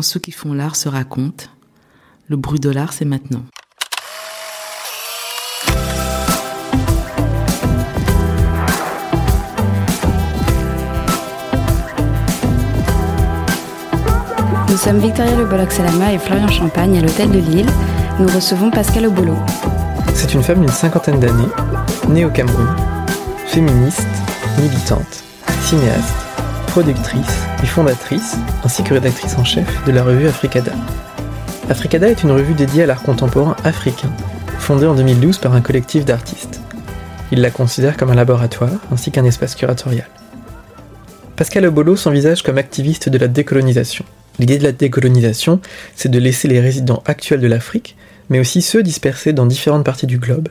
quand ceux qui font l'art se racontent, le bruit de l'art, c'est maintenant. Nous sommes Victoria Le Bolloc-Salama et Florian Champagne à l'hôtel de Lille. Nous recevons Pascal Obolo. C'est une femme d'une cinquantaine d'années, née au Cameroun, féministe, militante, cinéaste, productrice fondatrice, ainsi que rédactrice en chef de la revue Africada. Africada est une revue dédiée à l'art contemporain africain, fondée en 2012 par un collectif d'artistes. Il la considère comme un laboratoire ainsi qu'un espace curatorial. Pascal Obolo s'envisage comme activiste de la décolonisation. L'idée de la décolonisation, c'est de laisser les résidents actuels de l'Afrique, mais aussi ceux dispersés dans différentes parties du globe,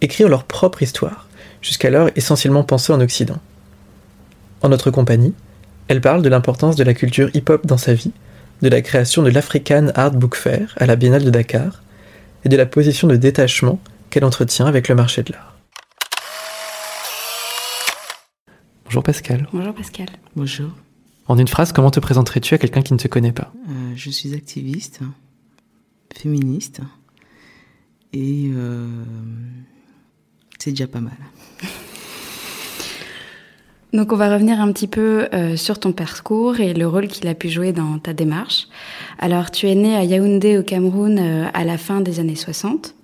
écrire leur propre histoire, jusqu'alors essentiellement pensée en Occident. En notre compagnie, elle parle de l'importance de la culture hip-hop dans sa vie, de la création de l'African Art Book Fair à la Biennale de Dakar, et de la position de détachement qu'elle entretient avec le marché de l'art. Bonjour Pascal. Bonjour Pascal. Bonjour. En une phrase, comment te présenterais-tu à quelqu'un qui ne te connaît pas? Euh, je suis activiste, féministe, et euh, c'est déjà pas mal. Donc on va revenir un petit peu euh, sur ton parcours et le rôle qu'il a pu jouer dans ta démarche. Alors tu es né à Yaoundé au Cameroun euh, à la fin des années 60.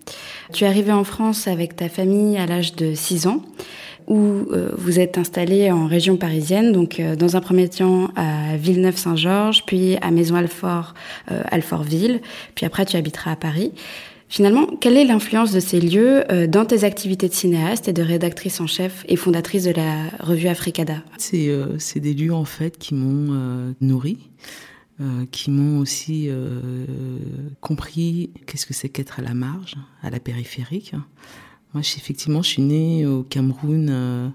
Tu es arrivé en France avec ta famille à l'âge de 6 ans où euh, vous êtes installé en région parisienne, donc euh, dans un premier temps à Villeneuve-Saint-Georges, puis à Maison-Alfort, euh, Alfortville, puis après tu habiteras à Paris. Finalement, quelle est l'influence de ces lieux euh, dans tes activités de cinéaste et de rédactrice en chef et fondatrice de la revue Africada? C'est euh, des lieux en fait qui m'ont euh, nourri, euh, qui m'ont aussi euh, compris qu'est-ce que c'est qu'être à la marge, à la périphérique. Moi, je- effectivement, je suis née au Cameroun, euh,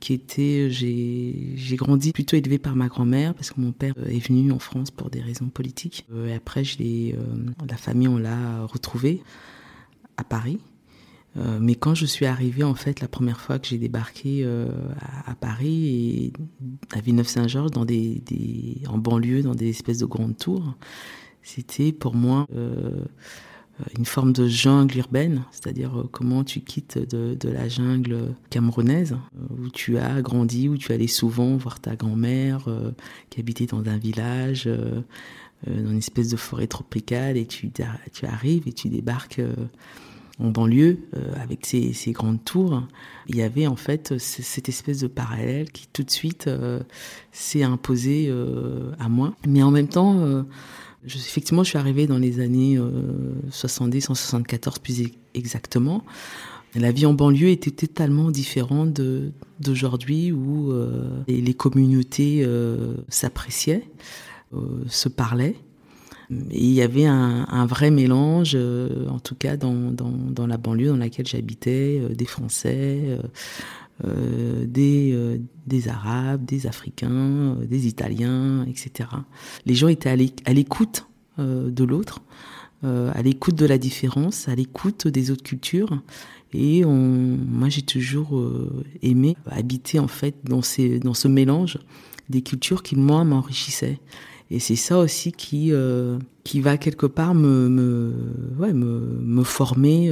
qui était, j'ai j'ai grandi plutôt élevée par ma grand-mère parce que mon père euh, est venu en France pour des raisons politiques. Euh, après, euh, la famille, on l'a retrouvée à Paris. Euh, mais quand je suis arrivée, en fait, la première fois que j'ai débarqué euh, à, Paris à Villeneuve-Saint-Georges, dans des, en banlieue, dans des espèces de grandes tours, c'était pour moi euh, une forme de jungle urbaine, c'est-à-dire euh, comment tu quittes de, la jungle camerounaise, euh, où tu as grandi, où tu allais souvent voir ta grand-mère euh, qui habitait dans un village, euh, euh, dans une espèce de forêt tropicale, et tu, arrives et tu débarques. euh, en banlieue, euh, avec ces, ces grandes tours, il y avait en fait cette espèce de parallèle qui tout de suite euh, s'est imposé euh, à moi. Mais en même temps, euh, effectivement, je suis arrivée dans les années euh, 70, en 74 plus exactement. La vie en banlieue était totalement différente d'aujourd'hui où euh, les, communautés euh, s'appréciaient, euh, se parlaient. Et il y avait un, vrai mélange, en tout cas dans, la banlieue dans laquelle j'habitais, des Français, euh, des, euh, des Arabes, des Africains, euh, des Italiens, etc. Les gens étaient à l'éc- à l'écoute de l'autre, à l'écoute de la différence, à l'écoute des autres cultures. Et on, moi, j'ai toujours aimé habiter en fait dans, ce mélange des cultures qui moi m'enrichissaient. Et c'est ça aussi qui qui va quelque part me me me, me former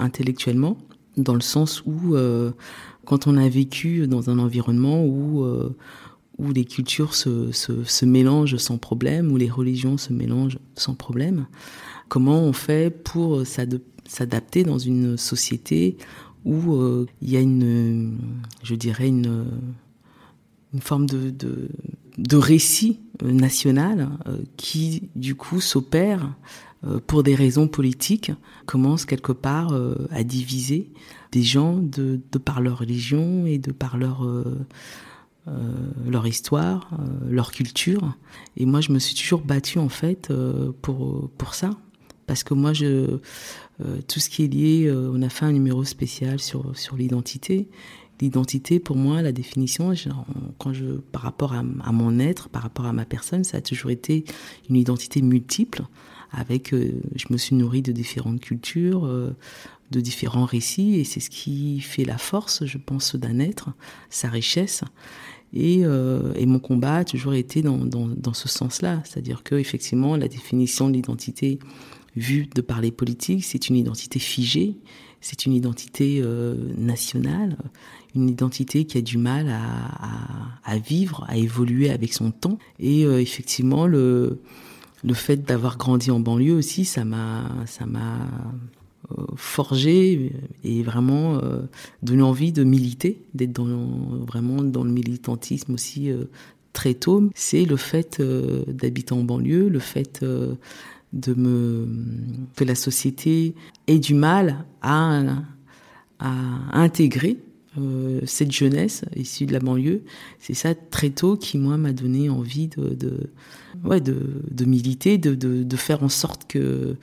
intellectuellement dans le sens où quand on a vécu dans un environnement où euh, où les cultures se, se, se mélangent sans problème, où les religions se mélangent sans problème, comment on fait pour s'ad- s'adapter dans une société où euh, il y a une, je dirais une, une forme de, de, de récit euh, national qui, du coup, s'opère pour des raisons politiques, commence quelque part à diviser des gens de, par leur religion et de par leur, euh, euh, leur histoire, euh, leur culture. Et moi, je me suis toujours battue, en fait, pour, pour ça. Parce que moi, je, tout ce qui est lié, on a fait un numéro spécial sur, sur l'identité. L'identité, pour moi, la définition, quand je, par rapport à, à, mon être, par rapport à ma personne, ça a toujours été une identité multiple. Avec, je me suis nourrie de différentes cultures, de différents récits, et c'est ce qui fait la force, je pense, d'un être, sa richesse. Et, et, mon combat a toujours été dans, dans, dans ce sens-là, c'est-à-dire que effectivement la définition de l'identité vue de par les politiques, c'est une identité figée, c'est une identité euh, nationale, une identité qui a du mal à, à, vivre, à évoluer avec son temps. Et euh, effectivement, le, le fait d'avoir grandi en banlieue aussi, ça m'a, ça m'a euh, forgé et vraiment euh, donné envie de militer, d'être dans, vraiment dans le militantisme aussi très tôt. C'est le fait d'habiter en banlieue, le fait de me que la société ait du mal à, intégrer euh, cette jeunesse issue de la banlieue. C'est ça très tôt qui moi m'a donné envie de ouais, de, militer, de, faire en sorte que euh,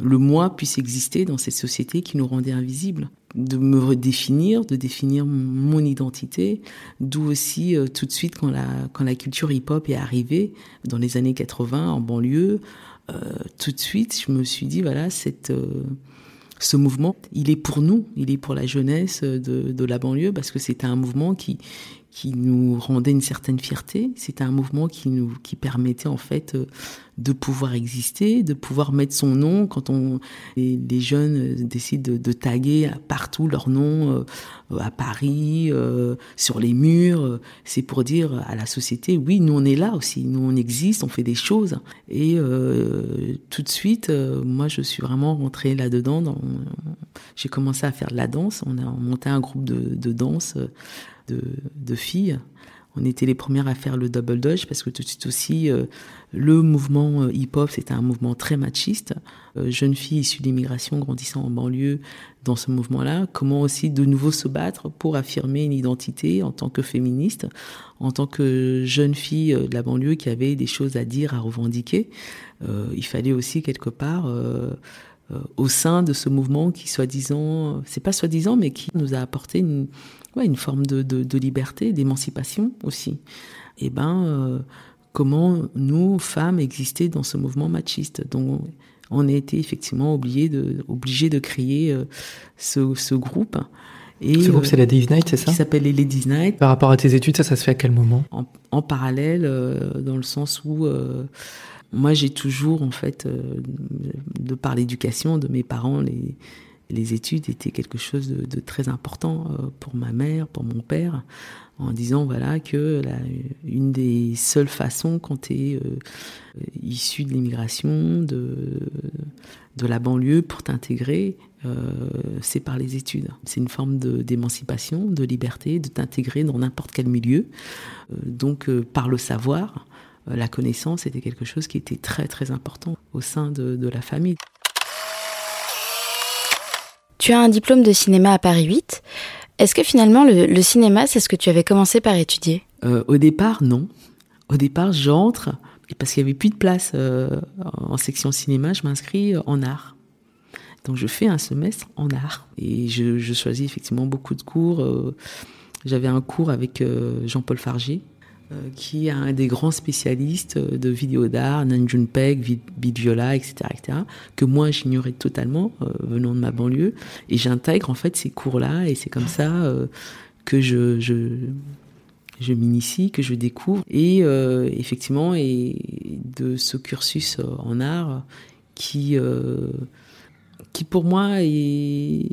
le moi puisse exister dans cette société qui nous rendait invisibles, de me redéfinir, de définir mon identité, d'où aussi euh, tout de suite quand la, quand la culture hip-hop est arrivée dans les années 80 en banlieue, euh, tout de suite, je me suis dit, voilà, cette, euh, ce mouvement, il est pour nous, il est pour la jeunesse de, de la banlieue, parce que c'était un mouvement qui, qui nous rendait une certaine fierté. C'était un mouvement qui nous qui permettait en fait euh, de pouvoir exister, de pouvoir mettre son nom quand on les, jeunes euh, décident de, taguer partout leur nom euh, à Paris, sur les murs. C'est pour dire à la société oui, nous on est là aussi, nous on existe, on fait des choses. Et euh, tout de suite, moi je suis vraiment rentrée là-dedans. J'ai commencé à faire de la danse. On a monté un groupe de danse de, filles. On était les premières à faire le double dodge parce que tout de suite aussi, euh, le mouvement euh, hip-hop, c'était un mouvement très machiste. Euh, jeunes filles issues d'immigration grandissant en banlieue dans ce mouvement-là, comment aussi de nouveau se battre pour affirmer une identité en tant que féministe, en tant que jeune fille de la banlieue qui avait des choses à dire, à revendiquer. il fallait aussi quelque part au sein de ce mouvement qui soi-disant, c'est pas soi-disant, mais qui nous a apporté une, ouais, une forme de, de, de liberté, d'émancipation aussi. Et eh ben, euh, comment nous, femmes, exister dans ce mouvement machiste Donc, on a été effectivement obligés de, obligé de créer euh, ce, ce groupe. Et, ce groupe, c'est la Ladies Night, c'est ça? Qui s'appelle les Ladies Night. Par rapport à tes études, ça, ça se fait à quel moment? En, en, parallèle, euh, dans le sens où euh, moi, j'ai toujours, en fait, euh, de par l'éducation de mes parents, les, les études étaient quelque chose de, très important euh, pour ma mère, pour mon père, en disant voilà que la, une des seules façons quand tu es euh, issu de l'immigration, de, de la banlieue pour t'intégrer, euh, c'est par les études. C'est une forme d'émancipation, de, liberté, de t'intégrer dans n'importe quel milieu. Donc par le savoir, la connaissance était quelque chose qui était très très important au sein de la famille. Tu as un diplôme de cinéma à Paris 8. Est-ce que finalement le, cinéma, c'est ce que tu avais commencé par étudier? Euh, Au départ, non. Au départ, j'entre, parce qu'il n'y avait plus de place euh, en section cinéma, je m'inscris en art. Donc je fais un semestre en art. Et je, je choisis effectivement beaucoup de cours. Euh, J'avais un cours avec euh, Jean-Paul Fargier, euh, qui est un des grands spécialistes de vidéo d'art, Nanjun Peg, Beat Viola, etc., etc., que moi j'ignorais totalement euh, venant de ma banlieue, et j'intègre en fait ces cours-là, et c'est comme ça euh, que je, je, je m'initie, que je découvre, et euh, effectivement, et de ce cursus en art qui, qui pour moi est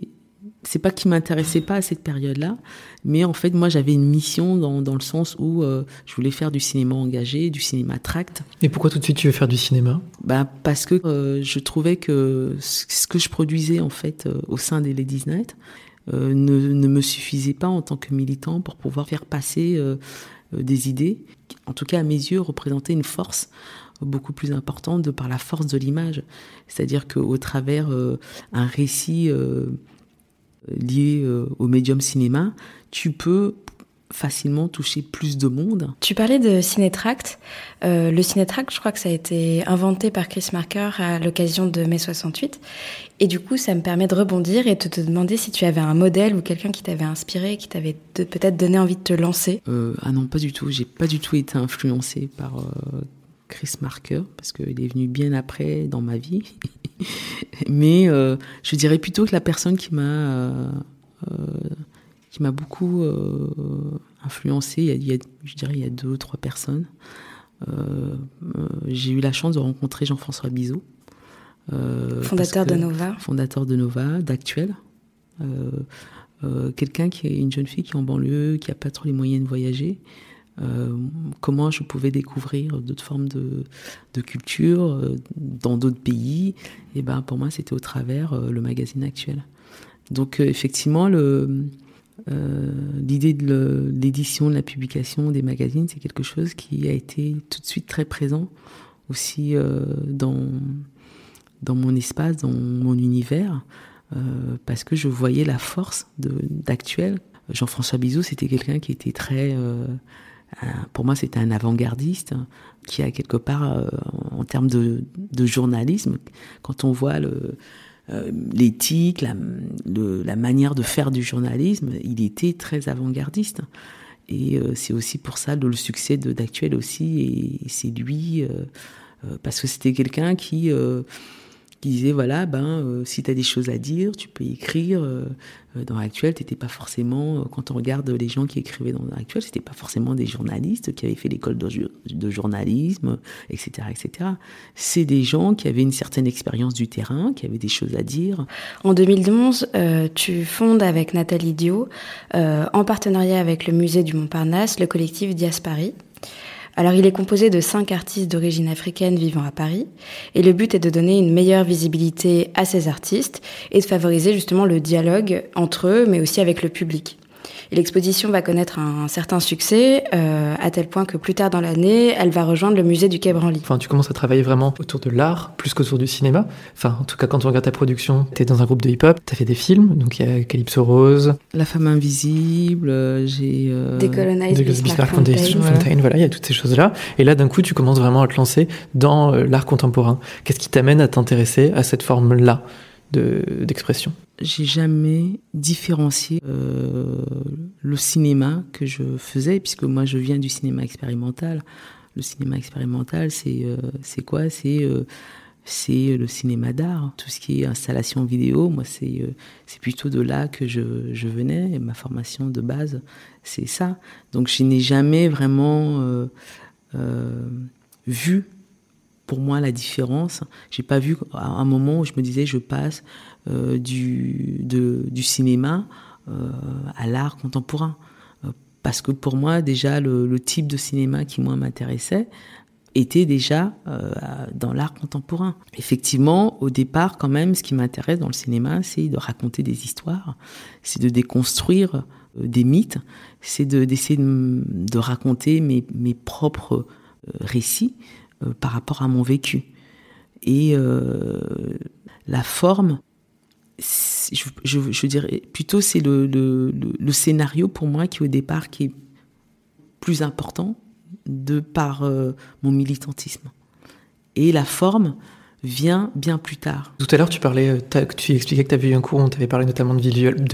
c'est pas qui m'intéressait pas à cette période-là, mais en fait moi j'avais une mission dans, dans le sens où euh, je voulais faire du cinéma engagé, du cinéma tract. Et pourquoi tout de suite tu veux faire du cinéma? Bah parce que euh, je trouvais que ce que je produisais en fait euh, au sein des Ladies Night ne, ne, me suffisait pas en tant que militant pour pouvoir faire passer des idées, qui, en tout cas à mes yeux représentaient une force beaucoup plus importante de par la force de l'image, c'est-à-dire qu'au travers un récit lié euh, au médium cinéma, tu peux facilement toucher plus de monde. Tu parlais de Cinétract. Euh, le Cinétract, je crois que ça a été inventé par Chris Marker à l'occasion de mai 68. Et du coup, ça me permet de rebondir et de te demander si tu avais un modèle ou quelqu'un qui t'avait inspiré, qui t'avait peut-être donné envie de te lancer. Euh, ah non, pas du tout. J'ai pas du tout été influencée par euh, Chris Marker parce qu'il est venu bien après dans ma vie. Mais euh, je dirais plutôt que la personne qui m'a euh, qui m'a beaucoup influencé. Il y, a, je dirais, il y a deux ou trois personnes. j'ai eu la chance de rencontrer Jean-François Bizot. fondateur de Nova. Fondateur de Nova, d'Actuel. quelqu'un qui est une jeune fille qui est en banlieue, qui n'a pas trop les moyens de voyager, euh, comment je pouvais découvrir d'autres formes de, culture euh, dans d'autres pays. Et ben pour moi, c'était au travers euh, le magazine actuel. Donc effectivement, l'idée de l'édition, de la publication des magazines, c'est quelque chose qui a été tout de suite très présent aussi dans, dans mon espace, dans mon univers, parce que je voyais la force d'Actuel. Jean-François Bizot, c'était quelqu'un qui était très pour moi, c'était un avant-gardiste qui a quelque part, euh, en termes de, journalisme, quand on voit euh, l'éthique, la, manière de faire du journalisme, il était très avant-gardiste. Et c'est aussi pour ça le succès d'Actuel aussi, et c'est lui, parce que c'était quelqu'un qui qui disait voilà ben euh, si tu as des choses à dire tu peux écrire. Euh, euh, dans l'actuel t'étais pas forcément quand on regarde les gens qui écrivaient dans l'actuel c'était pas forcément des journalistes qui avaient fait l'école de, de, journalisme etc etc c'est des gens qui avaient une certaine expérience du terrain qui avaient des choses à dire. En 2011 tu fondes avec Nathalie Dio en partenariat avec le musée du Montparnasse le collectif Diaspari alors il est composé de cinq artistes d'origine africaine vivant à Paris, et le but est de donner une meilleure visibilité à ces artistes et de favoriser justement le dialogue entre eux, mais aussi avec le public l'exposition va connaître un, certain succès, euh, à tel point que plus tard dans l'année, elle va rejoindre le musée du Quai Branly. Enfin, tu commences à travailler vraiment autour de l'art, plus qu'autour du cinéma. Enfin, en tout cas, quand on regarde ta production, tu es dans un groupe de hip-hop, tu as fait des films, donc il y a Calypso Rose. La femme invisible, euh, j'ai... Euh... Décolonize Bismarck Foundation. Fontaine, voilà, il y a toutes ces choses-là. Et là, d'un coup, tu commences vraiment à te lancer dans euh, l'art contemporain. Qu'est-ce qui t'amène à t'intéresser à cette forme-là? D'expression J'ai jamais différencié euh, le cinéma que je faisais, puisque moi je viens du cinéma expérimental. Le cinéma expérimental, c'est euh, quoi? C'est euh, c'est le cinéma d'art, tout ce qui est installation vidéo. Moi, c'est c'est plutôt de là que je, je venais. Ma formation de base, c'est ça. Donc, je n'ai jamais vraiment vu pour moi la différence. J'ai pas vu un moment où je me disais je passe euh, du, du cinéma euh, à l'art contemporain. Euh, parce que pour moi déjà le, type de cinéma qui moi m'intéressait était déjà dans l'art contemporain. Effectivement, au départ, quand même, ce qui m'intéresse dans le cinéma, c'est de raconter des histoires, c'est de déconstruire des mythes, c'est d'essayer de, de, raconter mes, mes propres récits, euh, par rapport à mon vécu. Et euh, la forme, je, je, dirais plutôt c'est le, le, scénario pour moi qui au départ qui est plus important de par euh, mon militantisme. Et la forme vient bien plus tard. Tout à l'heure, tu parlais, tu expliquais que tu avais eu un cours, on t'avait parlé notamment de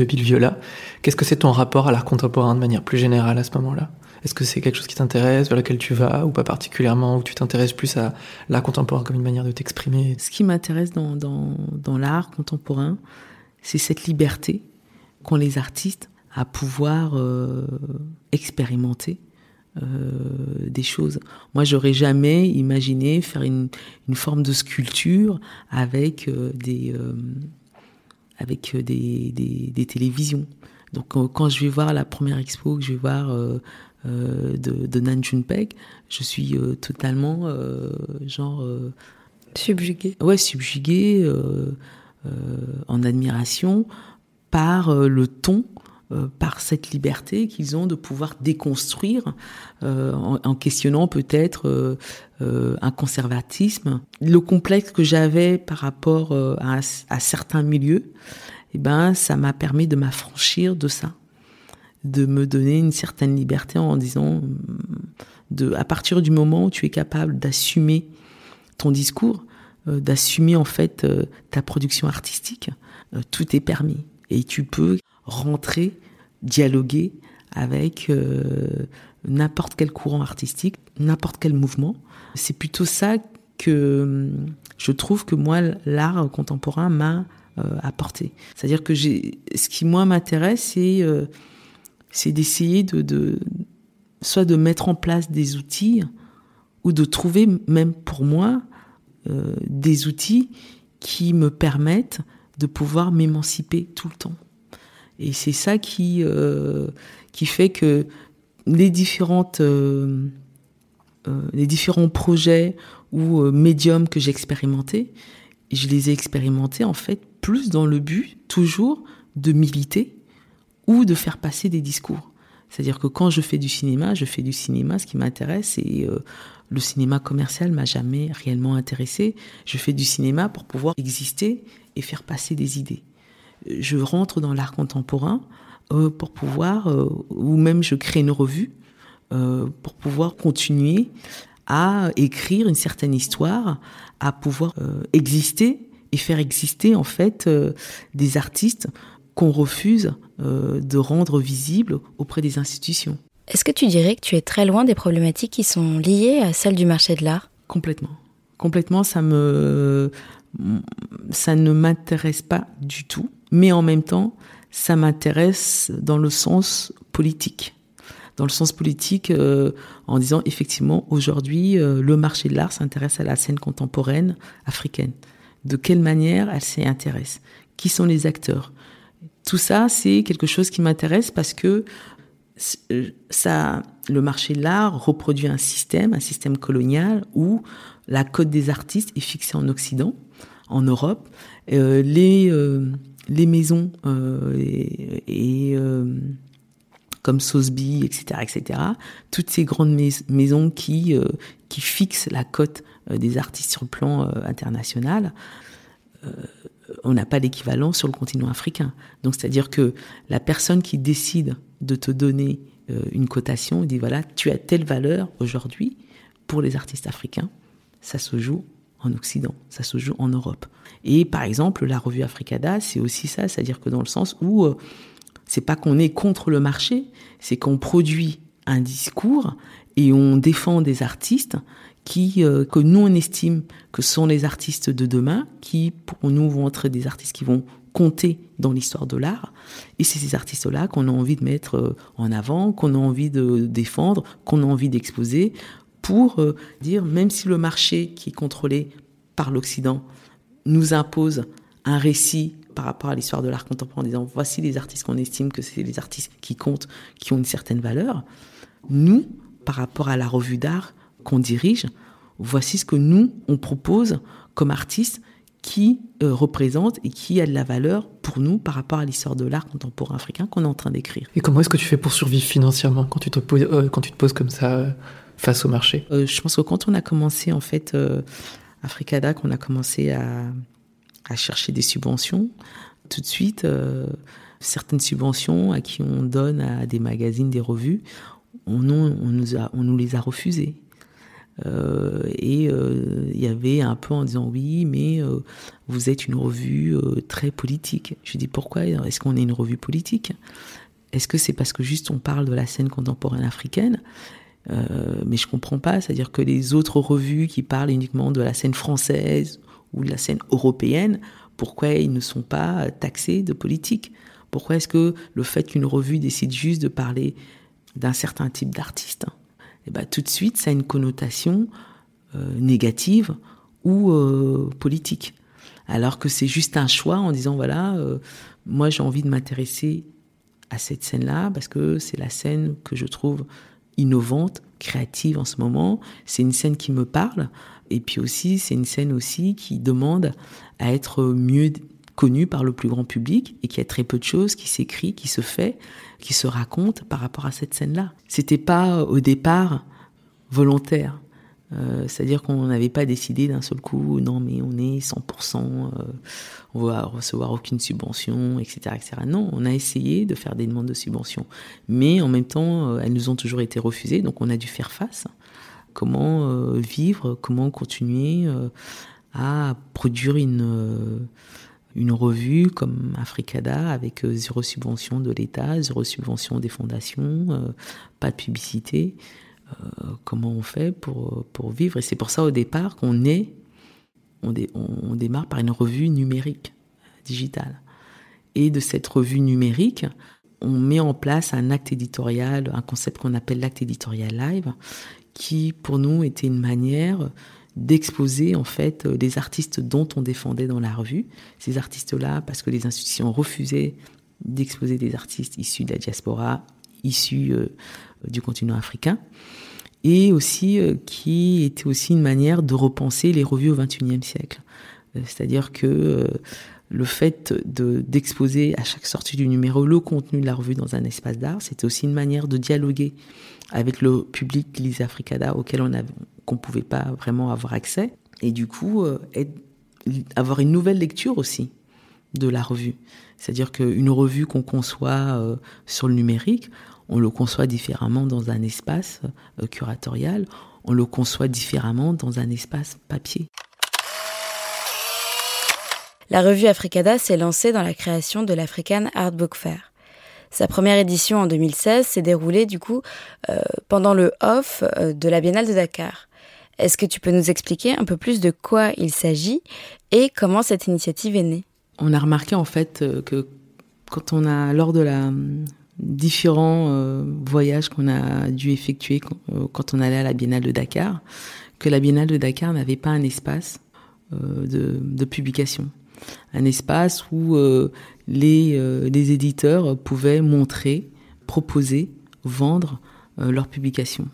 Bill Viola. Qu'est-ce que c'est ton rapport à l'art contemporain de manière plus générale à ce moment-là? Est-ce que c'est quelque chose qui t'intéresse, vers lequel tu vas, ou pas particulièrement, ou tu t'intéresses plus à l'art contemporain comme une manière de t'exprimer? Ce qui m'intéresse dans, dans, dans l'art contemporain, c'est cette liberté qu'ont les artistes à pouvoir euh, expérimenter euh, des choses. Moi, j'aurais jamais imaginé faire une, une forme de sculpture avec euh, des avec des, des, des, télévisions. Donc, quand je vais voir la première expo, que je vais voir de, de Nan Junpei, je suis euh, totalement euh, genre subjugué. Ouais, subjugué en admiration par le ton par cette liberté qu'ils ont de pouvoir déconstruire en, questionnant peut-être un conservatisme. Le complexe que j'avais par rapport à, à, certains milieux, eh ben, ça m'a permis de m'affranchir de ça de me donner une certaine liberté en disant de à partir du moment où tu es capable d'assumer ton discours, euh, d'assumer en fait euh, ta production artistique, euh, tout est permis et tu peux rentrer, dialoguer avec n'importe quel courant artistique, n'importe quel mouvement. C'est plutôt ça que je trouve que moi l'art contemporain m'a apporté. C'est-à-dire que j'ai ce qui moi m'intéresse c'est c'est d'essayer de, soit de mettre en place des outils ou de trouver, même pour moi, euh, des outils qui me permettent de pouvoir m'émanciper tout le temps. Et c'est ça qui, euh, qui fait que les, différentes, euh, les différents projets ou médiums que j'ai expérimentés, je les ai expérimentés en fait plus dans le but toujours de militer ou de faire passer des discours. C'est-à-dire que quand je fais du cinéma, je fais du cinéma, ce qui m'intéresse, et euh, le cinéma commercial m'a jamais réellement intéressé. Je fais du cinéma pour pouvoir exister et faire passer des idées. Je rentre dans l'art contemporain euh, pour pouvoir, euh, ou même je crée une revue, pour pouvoir continuer à écrire une certaine histoire, à pouvoir exister et faire exister en fait des artistes qu'on refuse euh, de rendre visibles auprès des institutions. Est-ce que tu dirais que tu es très loin des problématiques qui sont liées à celles du marché de l'art? Complètement. Complètement, ça me ça ne m'intéresse pas du tout, mais en même temps, ça m'intéresse dans le sens politique. Dans le sens politique, euh, en disant effectivement, aujourd'hui, euh, le marché de l'art s'intéresse à la scène contemporaine africaine. De quelle manière elle s'y intéresse? Qui sont les acteurs? Tout ça, c'est quelque chose qui m'intéresse parce que euh, le marché de l'art reproduit un système, un système colonial où la cote des artistes est fixée en Occident, en Europe. Euh, les, euh, les maisons comme Sotheby, etc., etc., toutes ces grandes maisons qui fixent la cote des artistes sur le plan international, on n'a pas d'équivalent sur le continent africain. Donc c'est-à-dire que la personne qui décide de te donner euh, une cotation, dit voilà, tu as telle valeur aujourd'hui pour les artistes africains, ça se joue en Occident, ça se joue en Europe. Et par exemple, la revue Africada, c'est aussi ça, c'est-à-dire que dans le sens où euh, c'est pas qu'on est contre le marché, c'est qu'on produit un discours et on défend des artistes qui, euh, que nous on estime que sont les artistes de demain, qui pour nous vont être des artistes qui vont compter dans l'histoire de l'art. Et c'est ces artistes-là qu'on a envie de mettre euh, en avant, qu'on a envie de défendre, qu'on a envie d'exposer, pour euh, dire, même si le marché qui est contrôlé par l'Occident nous impose un récit par rapport à l'histoire de l'art contemporain en disant voici les artistes qu'on estime que c'est les artistes qui comptent, qui ont une certaine valeur, nous, par rapport à la revue d'art, qu'on dirige, voici ce que nous, on propose comme artistes qui euh, représente et qui a de la valeur pour nous par rapport à l'histoire de l'art contemporain africain qu'on est en train d'écrire. Et comment est-ce que tu fais pour survivre financièrement quand tu te poses, euh, quand tu te poses comme ça euh, face au marché? Je pense que quand on a commencé en fait Africada, qu'on a commencé à, à, chercher des subventions, tout de suite certaines subventions à qui on donne à des magazines, des revues, on, on, nous, a, on nous les a refusées. Euh, et euh, il y avait un peu en disant oui, mais euh, vous êtes une revue très politique. Je dis pourquoi? Est-ce qu'on est une revue politique? Est-ce que c'est parce que juste on parle de la scène contemporaine africaine? Mais je comprends pas, c'est-à-dire que les autres revues qui parlent uniquement de la scène française ou de la scène européenne, pourquoi ils ne sont pas taxés de politique? Pourquoi est-ce que le fait qu'une revue décide juste de parler d'un certain type d'artiste eh ben, tout de suite, ça a une connotation euh, négative ou euh, politique. Alors que c'est juste un choix en disant, voilà, euh, moi j'ai envie de m'intéresser à cette scène-là parce que c'est la scène que je trouve innovante, créative en ce moment. C'est une scène qui me parle. Et puis aussi, c'est une scène aussi qui demande à être mieux connue par le plus grand public et qui a très peu de choses qui s'écrit, qui se fait qui se raconte par rapport à cette scène-là. C'était pas au départ volontaire. Euh, c'est-à-dire qu'on n'avait pas décidé d'un seul coup, non mais on est 100%, euh, on va recevoir aucune subvention, etc., etc. Non, on a essayé de faire des demandes de subvention, mais en même temps, euh, elles nous ont toujours été refusées, donc on a dû faire face. Comment vivre, comment continuer à produire une une revue comme Africada avec euh, zéro subvention de l'État, zéro subvention des fondations, euh, pas de publicité. Euh, comment on fait pour, pour vivre? Et c'est pour ça au départ qu'on est, on, on, démarre par une revue numérique, digitale. Et de cette revue numérique, on met en place un acte éditorial, un concept qu'on appelle l'acte éditorial live, qui pour nous était une manière d'exposer en fait les artistes dont on défendait dans la revue. Ces artistes-là, parce que les institutions refusaient d'exposer des artistes issus de la diaspora, issus euh, du continent africain, et aussi euh, qui était aussi une manière de repenser les revues au XXIe siècle. Euh, c'est-à-dire que le fait de d'exposer à chaque sortie du numéro le contenu de la revue dans un espace d'art, c'était aussi une manière de dialoguer avec le public Lisa Africada auquel on qu'on pouvait pas vraiment avoir accès et du coup avoir une nouvelle lecture aussi de la revue. C'est-à-dire qu'une revue qu'on conçoit euh, sur le numérique, on le conçoit différemment dans un espace euh, curatorial, on le conçoit différemment dans un espace papier. La revue Africada s'est lancée dans la création de l'African Art Book Fair. Sa première édition en 2016 s'est déroulée du coup euh, pendant le off de la Biennale de Dakar. Est-ce que tu peux nous expliquer un peu plus de quoi il s'agit et comment cette initiative est née? On a remarqué en fait euh, que lors de la différents euh, voyages qu'on a dû effectuer euh, quand, on allait à la Biennale de Dakar, que la Biennale de Dakar n'avait pas un espace de, publication, un espace où les, les éditeurs pouvaient montrer, proposer, vendre leurs publications.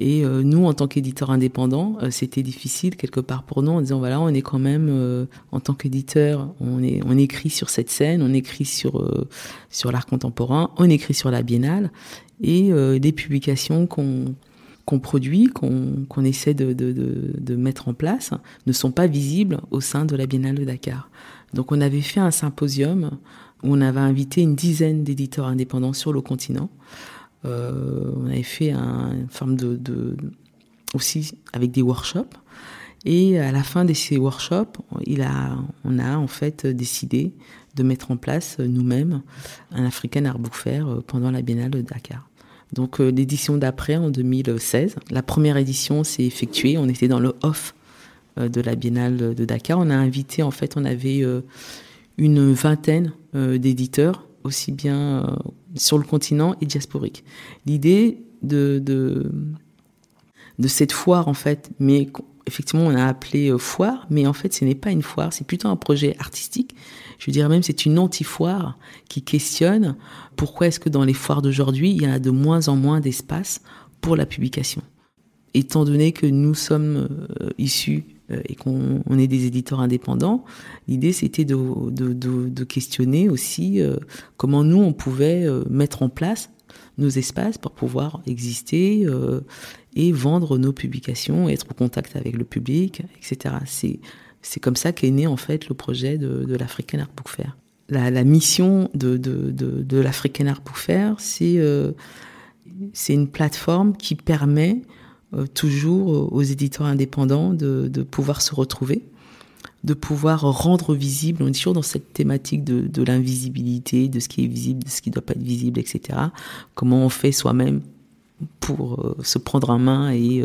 Et euh, nous, en tant qu'éditeur indépendant, euh, c'était difficile quelque part pour nous en disant voilà, on est quand même euh, en tant qu'éditeur, on on écrit sur cette scène, on écrit sur sur l'art contemporain, on écrit sur la biennale et des publications qu'on qu'on produit, qu'on essaie de, mettre en place, ne sont pas visibles au sein de la Biennale de Dakar. Donc on avait fait un symposium où on avait invité une dizaine d'éditeurs indépendants sur le continent euh, on avait fait un, une forme de, aussi avec des workshops. Et à la fin de ces workshops, on a en fait décidé de mettre en place nous-mêmes un African Art euh, pendant la Biennale de Dakar. Donc euh, l'édition d'après, en 2016, la première édition s'est effectuée. On était dans le off de la Biennale de Dakar. On a invité, en fait, on avait une vingtaine d'éditeurs aussi bien euh, sur le continent et diasporique. L'idée de, de, de cette foire, en fait, mais effectivement, on a appelé euh, foire, mais en fait, ce n'est pas une foire, c'est plutôt un projet artistique. Je dirais même, c'est une anti-foire qui questionne pourquoi est-ce que dans les foires d'aujourd'hui, il y a de moins en moins d'espace pour la publication. Étant donné que nous sommes euh, issus euh, et qu'on est des éditeurs indépendants, l'idée c'était de, de, questionner aussi comment nous on pouvait mettre en place nos espaces pour pouvoir exister et vendre nos publications, être en contact avec le public, etc. C'est c'est comme ça qu'est né en fait le projet de, l'African Art Book Fair. La, mission de, de, l'African Art Book Fair, c'est c'est une plateforme qui permet euh, toujours euh, aux éditeurs indépendants de, pouvoir se retrouver, de pouvoir rendre visible, on est toujours dans cette thématique de, de l'invisibilité, de ce qui est visible, de ce qui ne doit pas être visible, etc. Comment on fait soi-même pour euh, se prendre en main et,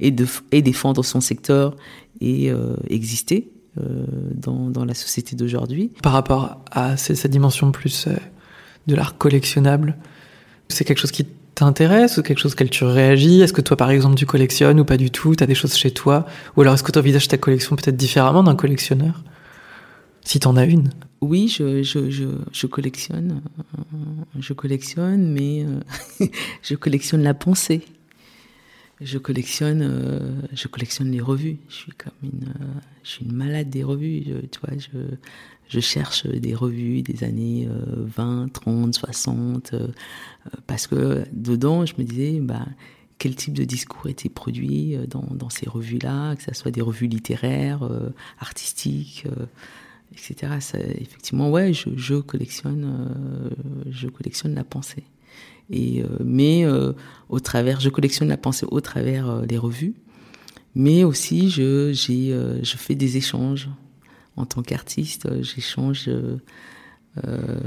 et, de, et défendre son secteur et exister dans, dans, la société d'aujourd'hui. Par rapport à cette dimension plus de l'art collectionnable, c'est quelque chose qui t'intéresse ou quelque chose qu'elle tu réagis? Est-ce que toi, par exemple, tu collectionnes ou pas du tout? Tu as des choses chez toi? Ou alors est-ce que tu envisages ta collection peut-être différemment d'un collectionneur? Si t'en as une. Oui, je, je, je, je, collectionne. Je collectionne, mais euh, je collectionne la pensée. Je collectionne, euh, je collectionne les revues. Je suis comme une, euh, je suis une malade des revues. Je, tu vois, je, je cherche des revues des années 20, 30, 60, parce que dedans, je me disais, bah, quel type de discours était produit euh, dans, dans ces revues-là, que ce soit des revues littéraires, euh, artistiques, euh, etc. Effectivement, ouais, je, je collectionne, je collectionne la pensée. Et mais au travers, je collectionne la pensée au travers les revues, mais aussi je fais des échanges en tant qu'artiste, euh, j'échange euh, euh,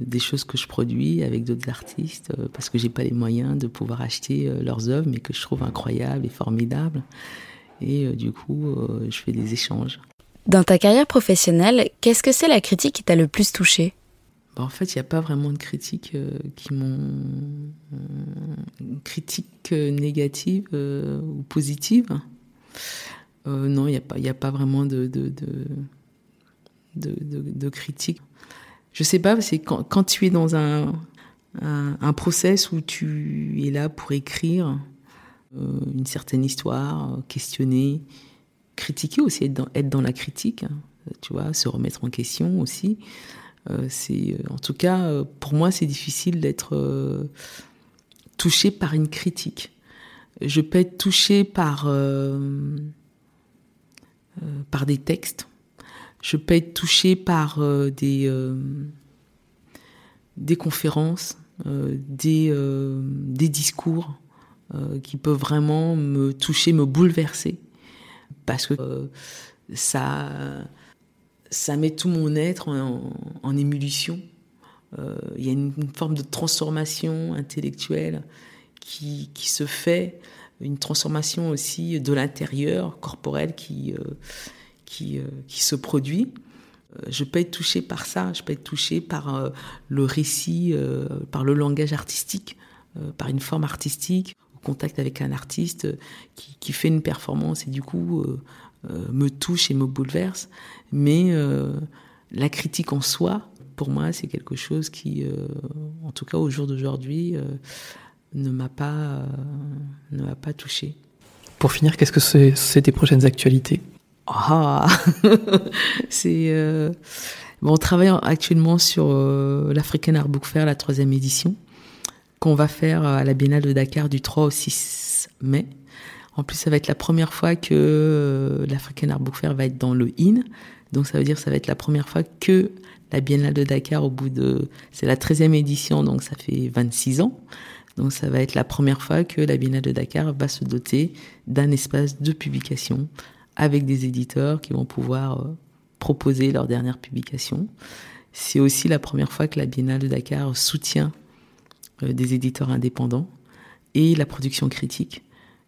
des choses que je produis avec d'autres artistes parce que j'ai pas les moyens de pouvoir acheter leurs œuvres, mais que je trouve incroyables et formidables. Et du coup, je fais des échanges. Dans ta carrière professionnelle, qu'est-ce que c'est la critique qui t'a le plus touché? Bah, en fait, il n'y a pas vraiment de critiques qui m'ont. critiques négatives ou positives. non, il n'y a, pas, a pas vraiment de, critiques. Je sais pas, c'est quand, quand tu es dans un, process où tu es là pour écrire euh, une certaine histoire, questionner, critiquer aussi, être dans, être dans la critique, hein, tu vois, se remettre en question aussi. Euh, c'est, en tout cas, euh, pour moi, c'est difficile d'être euh, touché par une critique. Je peux être touché par euh, par des textes je peux être touchée par euh, des, euh, des conférences, euh, des, des discours qui peuvent vraiment me toucher, me bouleverser. Parce que ça, ça met tout mon être en, en ébullition. Il y a une, forme de transformation intellectuelle qui, qui, se fait, une transformation aussi de l'intérieur, corporel, qui, qui, euh, qui se produit. Euh, je peux être touchée par ça, je peux être touchée par euh, le récit, par le langage artistique, par une forme artistique, au contact avec un artiste qui, qui fait une performance et du coup me touche et me bouleverse. Mais la critique en soi, pour moi, c'est quelque chose qui, en tout cas au jour d'aujourd'hui, ne m'a pas, ne m'a pas touché. Pour finir, qu'est-ce que c'est tes prochaines actualités? Ah, c'est euh... bon, on travaille actuellement sur euh, l'African Art Book Fair, la troisième édition, qu'on va faire à la Biennale de Dakar du 3 au 6 mai. En plus, ça va être la première fois que euh, l'African Art Book Fair va être dans le IN. Donc, ça veut dire que ça va être la première fois que la Biennale de Dakar, au bout de, c'est la 13e édition, donc ça fait 26 ans. Donc, ça va être la première fois que la Biennale de Dakar va se doter d'un espace de publication avec des éditeurs qui vont pouvoir euh, proposer leur dernière publication. C'est aussi la première fois que la Biennale de Dakar soutient euh, des éditeurs indépendants et la production critique.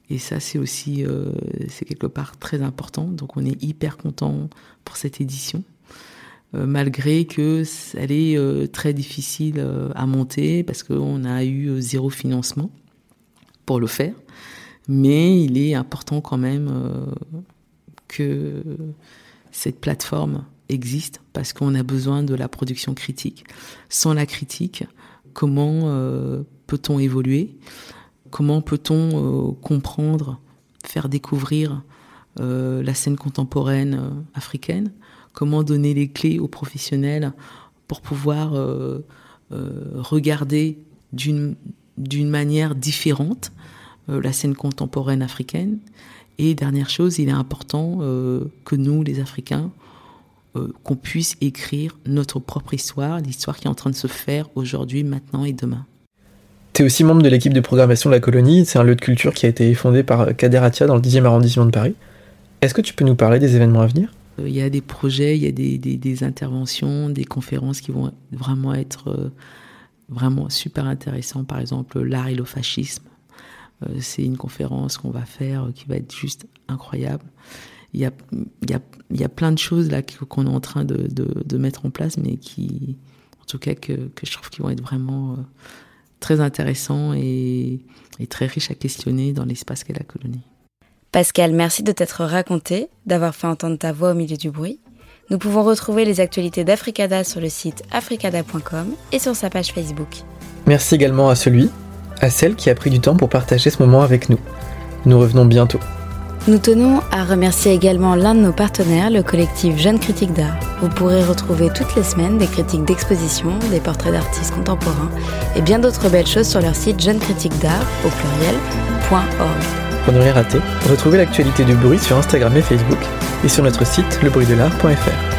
Et ça, c'est aussi, euh, quelque part très important. Donc, on est hyper content pour cette édition, euh, malgré que elle est euh, très difficile à monter parce qu'on a eu zéro financement pour le faire. Mais il est important quand même que cette plateforme existe parce qu'on a besoin de la production critique. Sans la critique, comment peut-on évoluer? Comment peut-on euh, comprendre, faire découvrir euh, la scène contemporaine euh, africaine? Comment donner les clés aux professionnels pour pouvoir regarder d'une manière différente la scène contemporaine africaine? Et dernière chose, il est important que nous, les Africains, qu'on puisse écrire notre propre histoire, l'histoire qui est en train de se faire aujourd'hui, maintenant et demain. Tu es aussi membre de l'équipe de programmation de la colonie, c'est un lieu de culture qui a été fondé par Kader Atia dans le 10e arrondissement de Paris. Est-ce que tu peux nous parler des événements à venir? Il y a des projets, il y a des, des, interventions, des conférences qui vont vraiment être euh, vraiment super intéressants. Par exemple, l'art et le fascisme euh, c'est une conférence qu'on va faire euh, qui va être juste incroyable. Il y a, il y a, il y a plein de choses là qu'on est en train de, de, de, mettre en place, mais qui, en tout cas, que, que je trouve qui vont être vraiment euh, très intéressants et, et très riches à questionner dans l'espace qu'est la colonie. Pascal, merci de t'être raconté, d'avoir fait entendre ta voix au milieu du bruit. Nous pouvons retrouver les actualités d'Africada sur le site africada.com et sur sa page Facebook. Merci également à celui à celle qui a pris du temps pour partager ce moment avec nous. Nous revenons bientôt. Nous tenons à remercier également l'un de nos partenaires, le collectif Jeunes Critiques d'Art. Vous pourrez retrouver toutes les semaines des critiques d'exposition, des portraits d'artistes contemporains et bien d'autres belles choses sur leur site jeunescritiquesdart au pluriel.org. Pour ne rien rater, retrouvez l'actualité du bruit sur Instagram et Facebook et sur notre site lebruitdelart.fr.